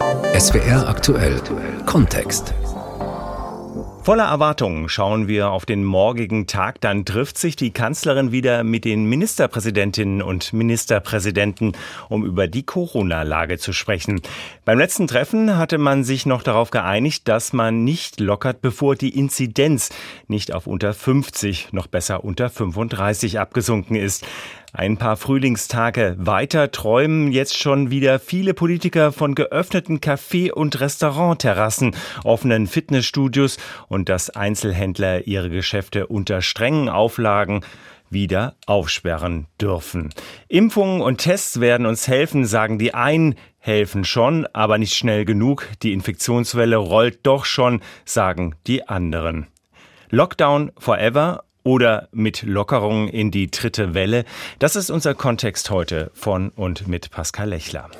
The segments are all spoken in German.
SWR aktuell Kontext. Voller Erwartungen schauen wir auf den morgigen Tag. Dann trifft sich die Kanzlerin wieder mit den Ministerpräsidentinnen und Ministerpräsidenten, um über die Corona-Lage zu sprechen. Beim letzten Treffen hatte man sich noch darauf geeinigt, dass man nicht lockert, bevor die Inzidenz nicht auf unter 50, noch besser unter 35 abgesunken ist. Ein paar Frühlingstage weiter träumen jetzt schon wieder viele Politiker von geöffneten Café- und Restaurantterrassen, offenen Fitnessstudios und dass Einzelhändler ihre Geschäfte unter strengen Auflagen wieder aufsperren dürfen. Impfungen und Tests werden uns helfen, sagen die einen, helfen schon, aber nicht schnell genug. Die Infektionswelle rollt doch schon, sagen die anderen. Lockdown forever oder mit Lockerungen in die dritte Welle? Das ist unser Kontext heute von und mit Pascal Lechler.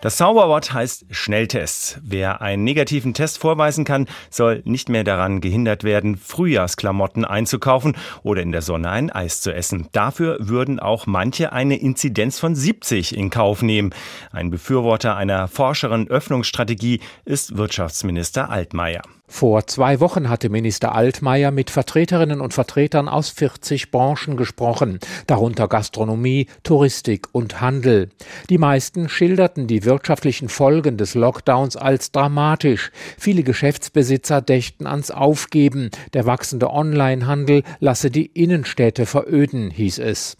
Das Zauberwort heißt Schnelltests. Wer einen negativen Test vorweisen kann, soll nicht mehr daran gehindert werden, Frühjahrsklamotten einzukaufen oder in der Sonne ein Eis zu essen. Dafür würden auch manche eine Inzidenz von 70 in Kauf nehmen. Ein Befürworter einer forscheren Öffnungsstrategie ist Wirtschaftsminister Altmaier. Vor zwei Wochen hatte Minister Altmaier mit Vertreterinnen und Vertretern aus 40 Branchen gesprochen, darunter Gastronomie, Touristik und Handel. Die meisten schilderten die wirtschaftlichen Folgen des Lockdowns als dramatisch. Viele Geschäftsbesitzer dächten ans Aufgeben. Der wachsende Onlinehandel lasse die Innenstädte veröden, hieß es.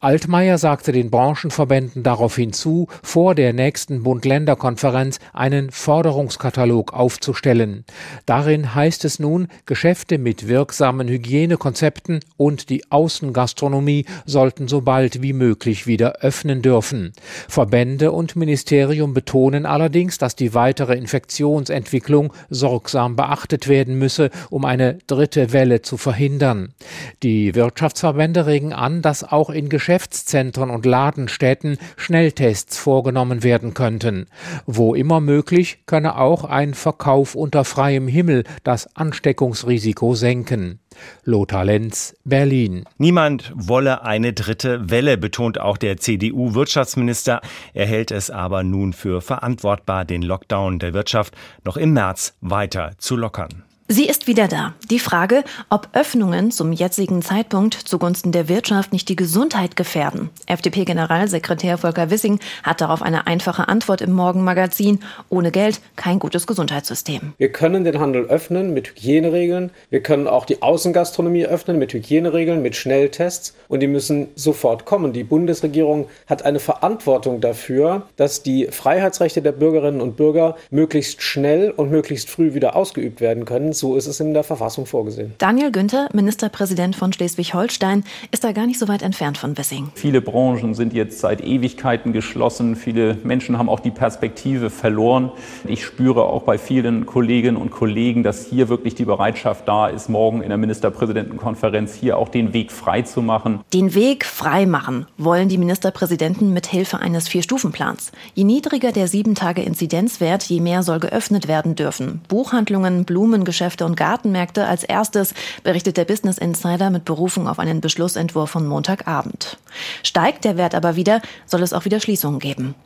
Altmaier sagte den Branchenverbänden daraufhin zu, vor der nächsten Bund-Länder-Konferenz einen Forderungskatalog aufzustellen. Darin heißt es nun, Geschäfte mit wirksamen Hygienekonzepten und die Außengastronomie sollten so bald wie möglich wieder öffnen dürfen. Verbände und Ministerium betonen allerdings, dass die weitere Infektionsentwicklung sorgsam beachtet werden müsse, um eine dritte Welle zu verhindern. Die Wirtschaftsverbände regen an, dass auch auch in Geschäftszentren und Ladenstädten Schnelltests vorgenommen werden könnten. Wo immer möglich, könne auch ein Verkauf unter freiem Himmel das Ansteckungsrisiko senken. Lothar Lenz, Berlin. Niemand wolle eine dritte Welle, betont auch der CDU-Wirtschaftsminister. Er hält es aber nun für verantwortbar, den Lockdown der Wirtschaft noch im März weiter zu lockern. Sie ist wieder da. Die Frage, ob Öffnungen zum jetzigen Zeitpunkt zugunsten der Wirtschaft nicht die Gesundheit gefährden. FDP-Generalsekretär Volker Wissing hat darauf eine einfache Antwort im Morgenmagazin. Ohne Geld kein gutes Gesundheitssystem. Wir können den Handel öffnen mit Hygieneregeln. Wir können auch die Außengastronomie öffnen mit Hygieneregeln, mit Schnelltests. Und die müssen sofort kommen. Die Bundesregierung hat eine Verantwortung dafür, dass die Freiheitsrechte der Bürgerinnen und Bürger möglichst schnell und möglichst früh wieder ausgeübt werden können so ist es in der Verfassung vorgesehen. Daniel Günther, Ministerpräsident von Schleswig-Holstein, ist da gar nicht so weit entfernt von Wissing. Viele Branchen sind jetzt seit Ewigkeiten geschlossen. Viele Menschen haben auch die Perspektive verloren. Ich spüre auch bei vielen Kolleginnen und Kollegen, dass hier wirklich die Bereitschaft da ist, morgen in der Ministerpräsidentenkonferenz hier auch den Weg frei zu machen. Den Weg frei machen wollen die Ministerpräsidenten mit Hilfe eines Vier-Stufen-Plans. Je niedriger der sieben Tage Inzidenzwert, je mehr soll geöffnet werden dürfen. Buchhandlungen, Blumengeschäfte, Geschäfte und Gartenmärkte als erstes, berichtet der Business Insider mit Berufung auf einen Beschlussentwurf von Montagabend. Steigt der Wert aber wieder, soll es auch wieder Schließungen geben.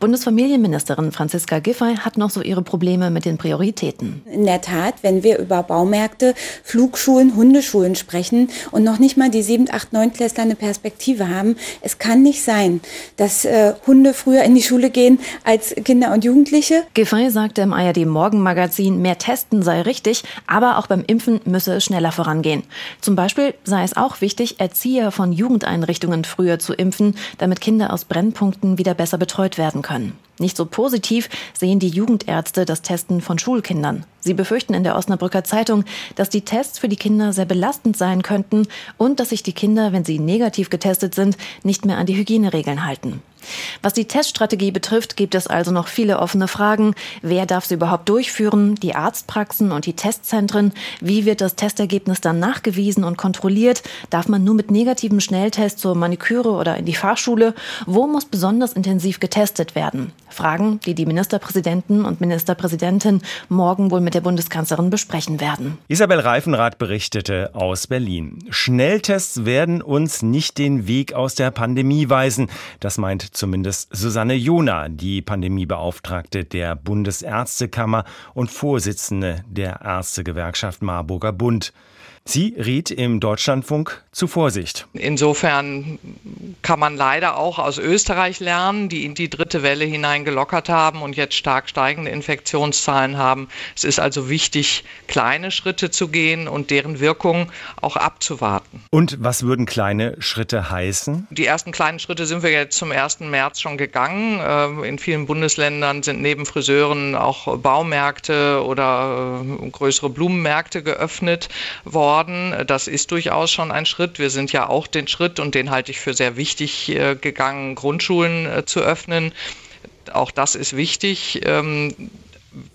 Bundesfamilienministerin Franziska Giffey hat noch so ihre Probleme mit den Prioritäten. In der Tat, wenn wir über Baumärkte, Flugschulen, Hundeschulen sprechen und noch nicht mal die 7, 8, 9 Klässler eine Perspektive haben, es kann nicht sein, dass äh, Hunde früher in die Schule gehen als Kinder und Jugendliche. Giffey sagte im ARD Morgenmagazin, mehr testen sei richtig, aber auch beim Impfen müsse es schneller vorangehen. Zum Beispiel sei es auch wichtig, Erzieher von Jugendeinrichtungen früher zu impfen, damit Kinder aus Brennpunkten wieder besser betreut werden werden können. Nicht so positiv sehen die Jugendärzte das Testen von Schulkindern. Sie befürchten in der Osnabrücker Zeitung, dass die Tests für die Kinder sehr belastend sein könnten und dass sich die Kinder, wenn sie negativ getestet sind, nicht mehr an die Hygieneregeln halten. Was die Teststrategie betrifft, gibt es also noch viele offene Fragen. Wer darf sie überhaupt durchführen? Die Arztpraxen und die Testzentren? Wie wird das Testergebnis dann nachgewiesen und kontrolliert? Darf man nur mit negativen Schnelltest zur Maniküre oder in die Fahrschule? Wo muss besonders intensiv getestet werden? Fragen, die die Ministerpräsidenten und Ministerpräsidentin morgen wohl mit der Bundeskanzlerin besprechen werden. Isabel Reifenrath berichtete aus Berlin. Schnelltests werden uns nicht den Weg aus der Pandemie weisen. Das meint zumindest Susanne Jona, die Pandemiebeauftragte der Bundesärztekammer und Vorsitzende der Ärztegewerkschaft Marburger Bund. Sie riet im Deutschlandfunk zu Vorsicht. Insofern kann man leider auch aus Österreich lernen, die in die dritte Welle hineingelockert haben und jetzt stark steigende Infektionszahlen haben. Es ist also wichtig, kleine Schritte zu gehen und deren Wirkung auch abzuwarten. Und was würden kleine Schritte heißen? Die ersten kleinen Schritte sind wir jetzt zum 1. März schon gegangen. Ähm, in vielen Bundesländern sind neben Friseuren auch Baumärkte oder äh, größere Blumenmärkte geöffnet worden worden. Das ist durchaus schon ein Schritt. Wir sind ja auch den Schritt, und den halte ich für sehr wichtig äh, gegangen, Grundschulen äh, zu öffnen. Auch das ist wichtig.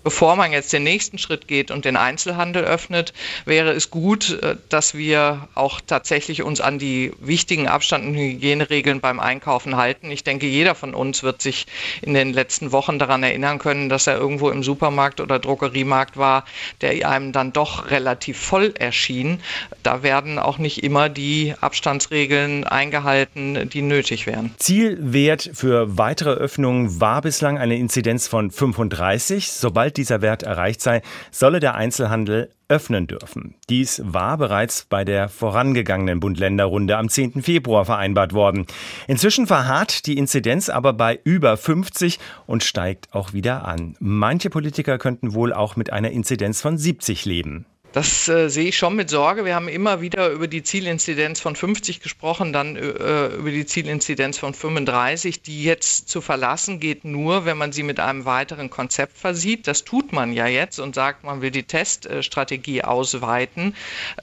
Bevor man jetzt den nächsten Schritt geht und den Einzelhandel öffnet, wäre es gut, äh, dass wir auch tatsächlich uns an die wichtigen Abstand- und Hygieneregeln beim Einkaufen halten. Ich denke, jeder von uns wird sich in den letzten Wochen daran erinnern können, dass er irgendwo im Supermarkt oder Drogeriemarkt war, der einem dann doch relativ voll erschien. Da werden auch nicht immer die Abstandsregeln eingehalten, die nötig wären. Zielwert für weitere Öffnungen war bislang eine Inzidenz von 35. So Sobald dieser Wert erreicht sei, solle der Einzelhandel öffnen dürfen. Dies war bereits bei der vorangegangenen Bund-Länder-Runde am 10. Februar vereinbart worden. Inzwischen verharrt die Inzidenz aber bei über 50 und steigt auch wieder an. Manche Politiker könnten wohl auch mit einer Inzidenz von 70 leben. Das äh, sehe ich schon mit Sorge. Wir haben immer wieder über die Zielinzidenz von 50 gesprochen, dann äh, über die Zielinzidenz von 35. Die jetzt zu verlassen geht nur, wenn man sie mit einem weiteren Konzept versieht. Das tut man ja jetzt und sagt, man will die Teststrategie ausweiten.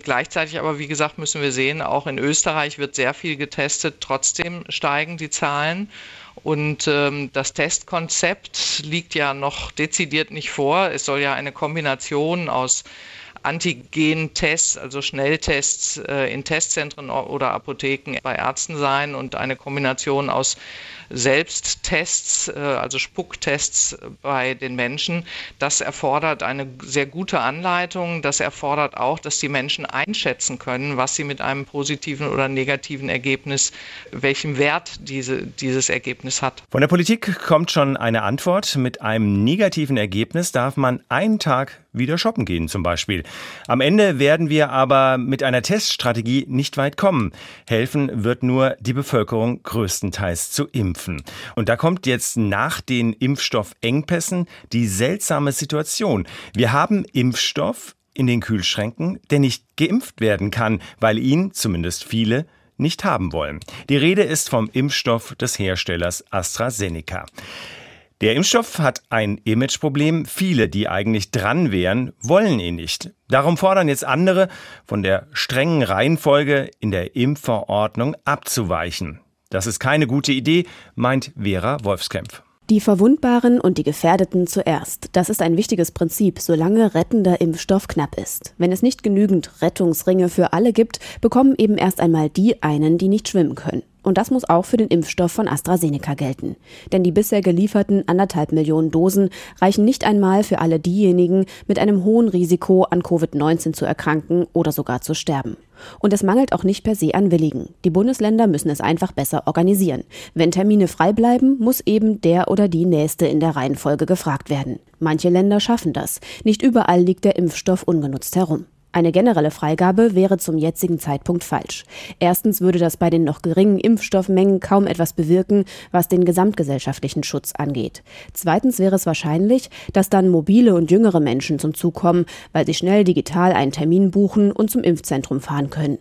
Gleichzeitig aber, wie gesagt, müssen wir sehen, auch in Österreich wird sehr viel getestet. Trotzdem steigen die Zahlen. Und ähm, das Testkonzept liegt ja noch dezidiert nicht vor. Es soll ja eine Kombination aus Antigen-Tests, also Schnelltests äh, in Testzentren oder Apotheken bei Ärzten sein und eine Kombination aus Selbsttests, äh, also Spucktests bei den Menschen. Das erfordert eine sehr gute Anleitung. Das erfordert auch, dass die Menschen einschätzen können, was sie mit einem positiven oder negativen Ergebnis, welchen Wert diese, dieses Ergebnis hat. Von der Politik kommt schon eine Antwort. Mit einem negativen Ergebnis darf man einen Tag wieder shoppen gehen zum Beispiel. Am Ende werden wir aber mit einer Teststrategie nicht weit kommen. Helfen wird nur die Bevölkerung größtenteils zu impfen. Und da kommt jetzt nach den Impfstoffengpässen die seltsame Situation. Wir haben Impfstoff in den Kühlschränken, der nicht geimpft werden kann, weil ihn, zumindest viele, nicht haben wollen. Die Rede ist vom Impfstoff des Herstellers AstraZeneca. Der Impfstoff hat ein Imageproblem. Viele, die eigentlich dran wären, wollen ihn nicht. Darum fordern jetzt andere, von der strengen Reihenfolge in der Impfverordnung abzuweichen. Das ist keine gute Idee, meint Vera Wolfskämpf. Die Verwundbaren und die Gefährdeten zuerst. Das ist ein wichtiges Prinzip, solange rettender Impfstoff knapp ist. Wenn es nicht genügend Rettungsringe für alle gibt, bekommen eben erst einmal die einen, die nicht schwimmen können. Und das muss auch für den Impfstoff von AstraZeneca gelten. Denn die bisher gelieferten anderthalb Millionen Dosen reichen nicht einmal für alle diejenigen mit einem hohen Risiko an Covid-19 zu erkranken oder sogar zu sterben. Und es mangelt auch nicht per se an Willigen. Die Bundesländer müssen es einfach besser organisieren. Wenn Termine frei bleiben, muss eben der oder die Nächste in der Reihenfolge gefragt werden. Manche Länder schaffen das. Nicht überall liegt der Impfstoff ungenutzt herum. Eine generelle Freigabe wäre zum jetzigen Zeitpunkt falsch. Erstens würde das bei den noch geringen Impfstoffmengen kaum etwas bewirken, was den gesamtgesellschaftlichen Schutz angeht. Zweitens wäre es wahrscheinlich, dass dann mobile und jüngere Menschen zum Zug kommen, weil sie schnell digital einen Termin buchen und zum Impfzentrum fahren können.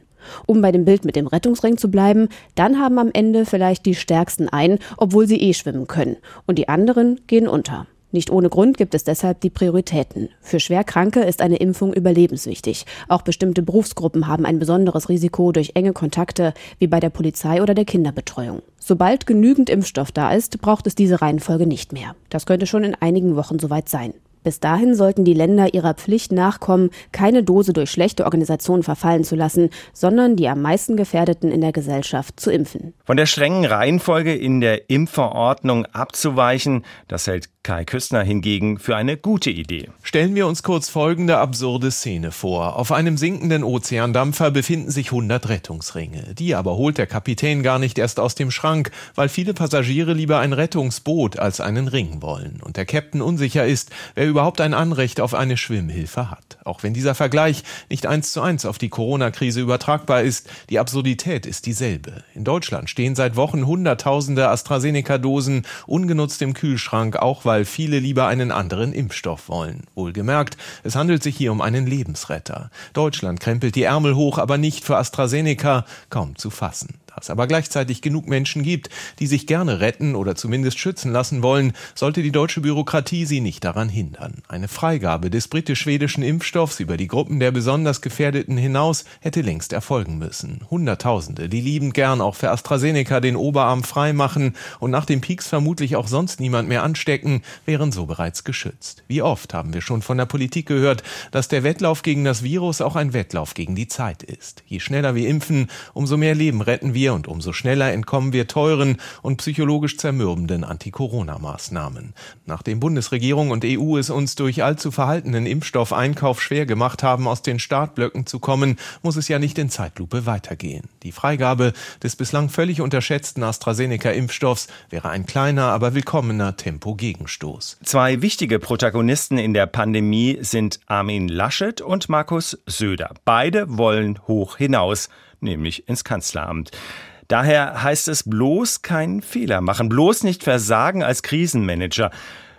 Um bei dem Bild mit dem Rettungsring zu bleiben, dann haben am Ende vielleicht die Stärksten ein, obwohl sie eh schwimmen können, und die anderen gehen unter. Nicht ohne Grund gibt es deshalb die Prioritäten. Für Schwerkranke ist eine Impfung überlebenswichtig. Auch bestimmte Berufsgruppen haben ein besonderes Risiko durch enge Kontakte, wie bei der Polizei oder der Kinderbetreuung. Sobald genügend Impfstoff da ist, braucht es diese Reihenfolge nicht mehr. Das könnte schon in einigen Wochen soweit sein. Bis dahin sollten die Länder ihrer Pflicht nachkommen, keine Dose durch schlechte Organisation verfallen zu lassen, sondern die am meisten Gefährdeten in der Gesellschaft zu impfen. Von der strengen Reihenfolge in der Impfverordnung abzuweichen, das hält Kai Küstner hingegen für eine gute Idee. Stellen wir uns kurz folgende absurde Szene vor. Auf einem sinkenden Ozeandampfer befinden sich 100 Rettungsringe. Die aber holt der Kapitän gar nicht erst aus dem Schrank, weil viele Passagiere lieber ein Rettungsboot als einen Ring wollen. Und der Captain unsicher ist, wer überhaupt ein Anrecht auf eine Schwimmhilfe hat. Auch wenn dieser Vergleich nicht eins zu eins auf die Corona-Krise übertragbar ist, die Absurdität ist dieselbe. In Deutschland stehen seit Wochen Hunderttausende AstraZeneca-Dosen ungenutzt im Kühlschrank, auch weil viele lieber einen anderen Impfstoff wollen. Wohlgemerkt, es handelt sich hier um einen Lebensretter. Deutschland krempelt die Ärmel hoch, aber nicht für AstraZeneca, kaum zu fassen. Da es aber gleichzeitig genug Menschen gibt, die sich gerne retten oder zumindest schützen lassen wollen, sollte die deutsche Bürokratie sie nicht daran hindern. Eine Freigabe des britisch-schwedischen Impfstoffs über die Gruppen der besonders Gefährdeten hinaus hätte längst erfolgen müssen. Hunderttausende, die liebend gern auch für AstraZeneca den Oberarm frei machen und nach dem Peaks vermutlich auch sonst niemand mehr anstecken, wären so bereits geschützt. Wie oft haben wir schon von der Politik gehört, dass der Wettlauf gegen das Virus auch ein Wettlauf gegen die Zeit ist. Je schneller wir impfen, umso mehr Leben retten wir wir und umso schneller entkommen wir teuren und psychologisch zermürbenden Anti-Corona-Maßnahmen. Nachdem Bundesregierung und EU es uns durch allzu verhaltenen Impfstoffeinkauf schwer gemacht haben, aus den Startblöcken zu kommen, muss es ja nicht in Zeitlupe weitergehen. Die Freigabe des bislang völlig unterschätzten AstraZeneca-Impfstoffs wäre ein kleiner, aber willkommener Tempo-Gegenstoß. Zwei wichtige Protagonisten in der Pandemie sind Armin Laschet und Markus Söder. Beide wollen hoch hinaus nämlich ins Kanzleramt. Daher heißt es bloß keinen Fehler machen, bloß nicht versagen als Krisenmanager.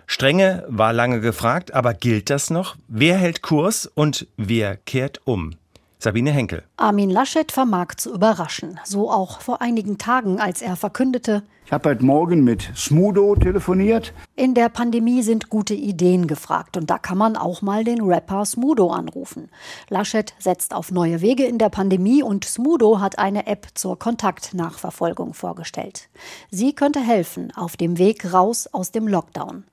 Strenge war lange gefragt, aber gilt das noch? Wer hält Kurs und wer kehrt um? Sabine Henkel. Armin Laschet vermag zu überraschen. So auch vor einigen Tagen, als er verkündete, ich habe heute Morgen mit Smudo telefoniert. In der Pandemie sind gute Ideen gefragt und da kann man auch mal den Rapper Smudo anrufen. Laschet setzt auf neue Wege in der Pandemie und Smudo hat eine App zur Kontaktnachverfolgung vorgestellt. Sie könnte helfen auf dem Weg raus aus dem Lockdown.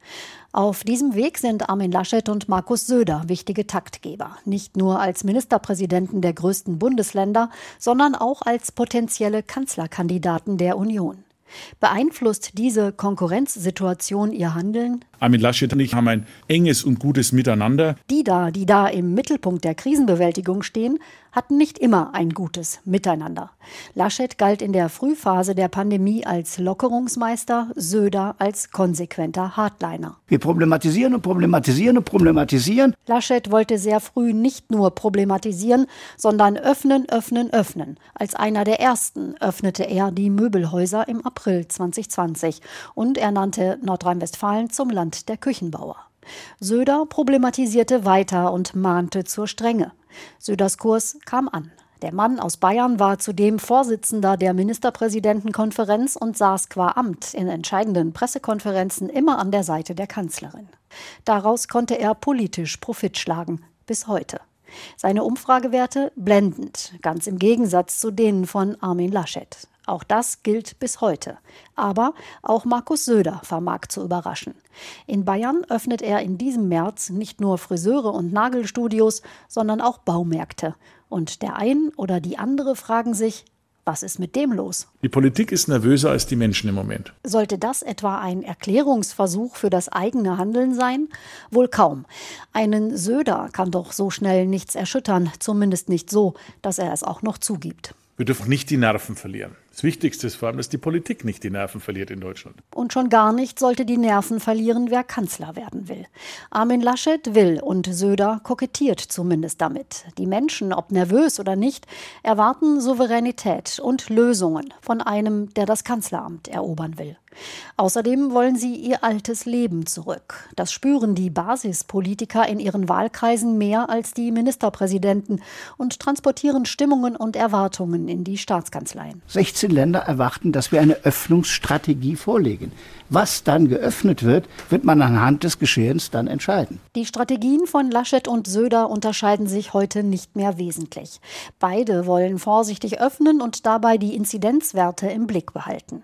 Auf diesem Weg sind Armin Laschet und Markus Söder wichtige Taktgeber, nicht nur als Ministerpräsidenten der größten Bundesländer, sondern auch als potenzielle Kanzlerkandidaten der Union. Beeinflusst diese Konkurrenzsituation Ihr Handeln? Armin Laschet und ich haben ein enges und gutes Miteinander. Die da, die da im Mittelpunkt der Krisenbewältigung stehen, hatten nicht immer ein gutes Miteinander. Laschet galt in der Frühphase der Pandemie als Lockerungsmeister, Söder als konsequenter Hardliner. Wir problematisieren und problematisieren und problematisieren. Laschet wollte sehr früh nicht nur problematisieren, sondern öffnen, öffnen, öffnen. Als einer der ersten öffnete er die Möbelhäuser im April 2020 und er nannte Nordrhein-Westfalen zum Land der Küchenbauer. Söder problematisierte weiter und mahnte zur Strenge. Söders Kurs kam an. Der Mann aus Bayern war zudem Vorsitzender der Ministerpräsidentenkonferenz und saß qua Amt in entscheidenden Pressekonferenzen immer an der Seite der Kanzlerin. Daraus konnte er politisch Profit schlagen, bis heute. Seine Umfragewerte blendend, ganz im Gegensatz zu denen von Armin Laschet. Auch das gilt bis heute. Aber auch Markus Söder vermag zu überraschen. In Bayern öffnet er in diesem März nicht nur Friseure und Nagelstudios, sondern auch Baumärkte. Und der ein oder die andere fragen sich, was ist mit dem los? Die Politik ist nervöser als die Menschen im Moment. Sollte das etwa ein Erklärungsversuch für das eigene Handeln sein? Wohl kaum. Einen Söder kann doch so schnell nichts erschüttern, zumindest nicht so, dass er es auch noch zugibt. Wir dürfen nicht die Nerven verlieren. Das Wichtigste ist vor allem, dass die Politik nicht die Nerven verliert in Deutschland. Und schon gar nicht sollte die Nerven verlieren, wer Kanzler werden will. Armin Laschet will und Söder kokettiert zumindest damit. Die Menschen, ob nervös oder nicht, erwarten Souveränität und Lösungen von einem, der das Kanzleramt erobern will. Außerdem wollen sie ihr altes Leben zurück. Das spüren die Basispolitiker in ihren Wahlkreisen mehr als die Ministerpräsidenten und transportieren Stimmungen und Erwartungen in die Staatskanzleien. 16 Länder erwarten, dass wir eine Öffnungsstrategie vorlegen. Was dann geöffnet wird, wird man anhand des Geschehens dann entscheiden. Die Strategien von Laschet und Söder unterscheiden sich heute nicht mehr wesentlich. Beide wollen vorsichtig öffnen und dabei die Inzidenzwerte im Blick behalten.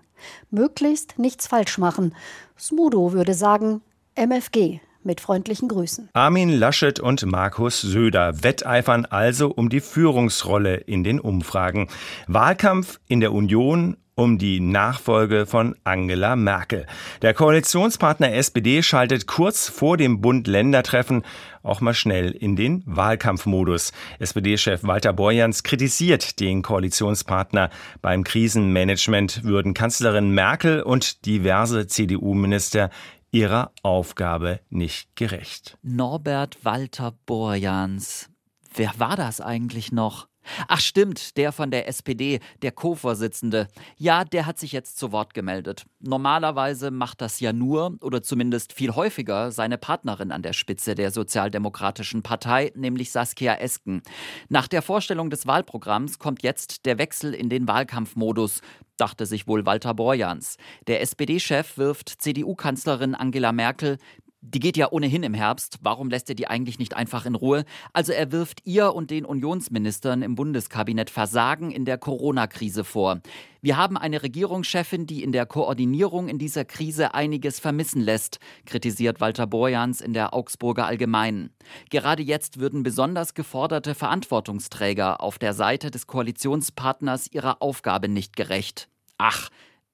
Möglichst nichts falsch machen. Smudo würde sagen, MFG, Mit freundlichen Grüßen. Armin Laschet und Markus Söder wetteifern also um die Führungsrolle in den Umfragen. Wahlkampf in der Union um die Nachfolge von Angela Merkel. Der Koalitionspartner SPD schaltet kurz vor dem Bund-Länder-Treffen auch mal schnell in den Wahlkampfmodus. SPD-Chef Walter Borjans kritisiert den Koalitionspartner. Beim Krisenmanagement würden Kanzlerin Merkel und diverse CDU-Minister ihrer Aufgabe nicht gerecht. Norbert Walter Borjans. Wer war das eigentlich noch? Ach stimmt, der von der SPD, der Co-Vorsitzende. Ja, der hat sich jetzt zu Wort gemeldet. Normalerweise macht das ja nur, oder zumindest viel häufiger, seine Partnerin an der Spitze der Sozialdemokratischen Partei, nämlich Saskia Esken. Nach der Vorstellung des Wahlprogramms kommt jetzt der Wechsel in den Wahlkampfmodus dachte sich wohl Walter Borjans. Der SPD-Chef wirft CDU-Kanzlerin Angela Merkel die geht ja ohnehin im Herbst. Warum lässt er die eigentlich nicht einfach in Ruhe? Also er wirft ihr und den Unionsministern im Bundeskabinett Versagen in der Corona-Krise vor. Wir haben eine Regierungschefin, die in der Koordinierung in dieser Krise einiges vermissen lässt, kritisiert Walter Borjans in der Augsburger Allgemeinen. Gerade jetzt würden besonders geforderte Verantwortungsträger auf der Seite des Koalitionspartners ihrer Aufgabe nicht gerecht. Ach,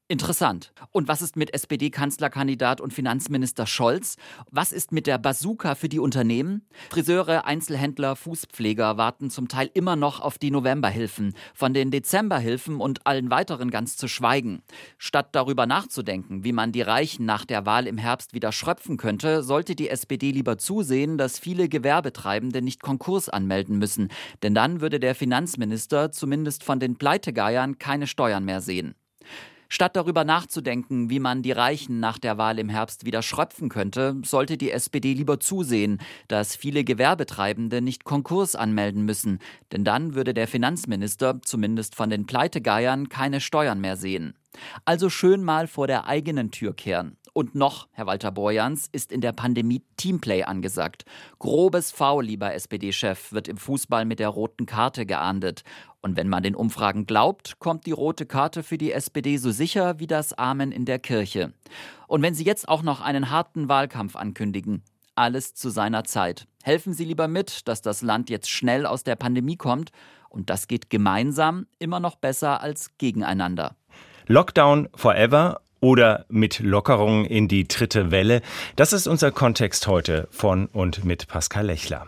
Interessant. Und was ist mit SPD-Kanzlerkandidat und Finanzminister Scholz? Was ist mit der Bazooka für die Unternehmen? Friseure, Einzelhändler, Fußpfleger warten zum Teil immer noch auf die Novemberhilfen, von den Dezemberhilfen und allen weiteren ganz zu schweigen. Statt darüber nachzudenken, wie man die Reichen nach der Wahl im Herbst wieder schröpfen könnte, sollte die SPD lieber zusehen, dass viele Gewerbetreibende nicht Konkurs anmelden müssen, denn dann würde der Finanzminister zumindest von den Pleitegeiern keine Steuern mehr sehen. Statt darüber nachzudenken, wie man die Reichen nach der Wahl im Herbst wieder schröpfen könnte, sollte die SPD lieber zusehen, dass viele Gewerbetreibende nicht Konkurs anmelden müssen, denn dann würde der Finanzminister, zumindest von den Pleitegeiern, keine Steuern mehr sehen. Also schön mal vor der eigenen Tür kehren. Und noch, Herr Walter Borjans, ist in der Pandemie Teamplay angesagt. Grobes Foul, lieber SPD-Chef, wird im Fußball mit der roten Karte geahndet. Und wenn man den Umfragen glaubt, kommt die rote Karte für die SPD so sicher wie das Amen in der Kirche. Und wenn Sie jetzt auch noch einen harten Wahlkampf ankündigen, alles zu seiner Zeit. Helfen Sie lieber mit, dass das Land jetzt schnell aus der Pandemie kommt. Und das geht gemeinsam immer noch besser als gegeneinander. Lockdown forever oder mit Lockerungen in die dritte Welle. Das ist unser Kontext heute von und mit Pascal Lechler.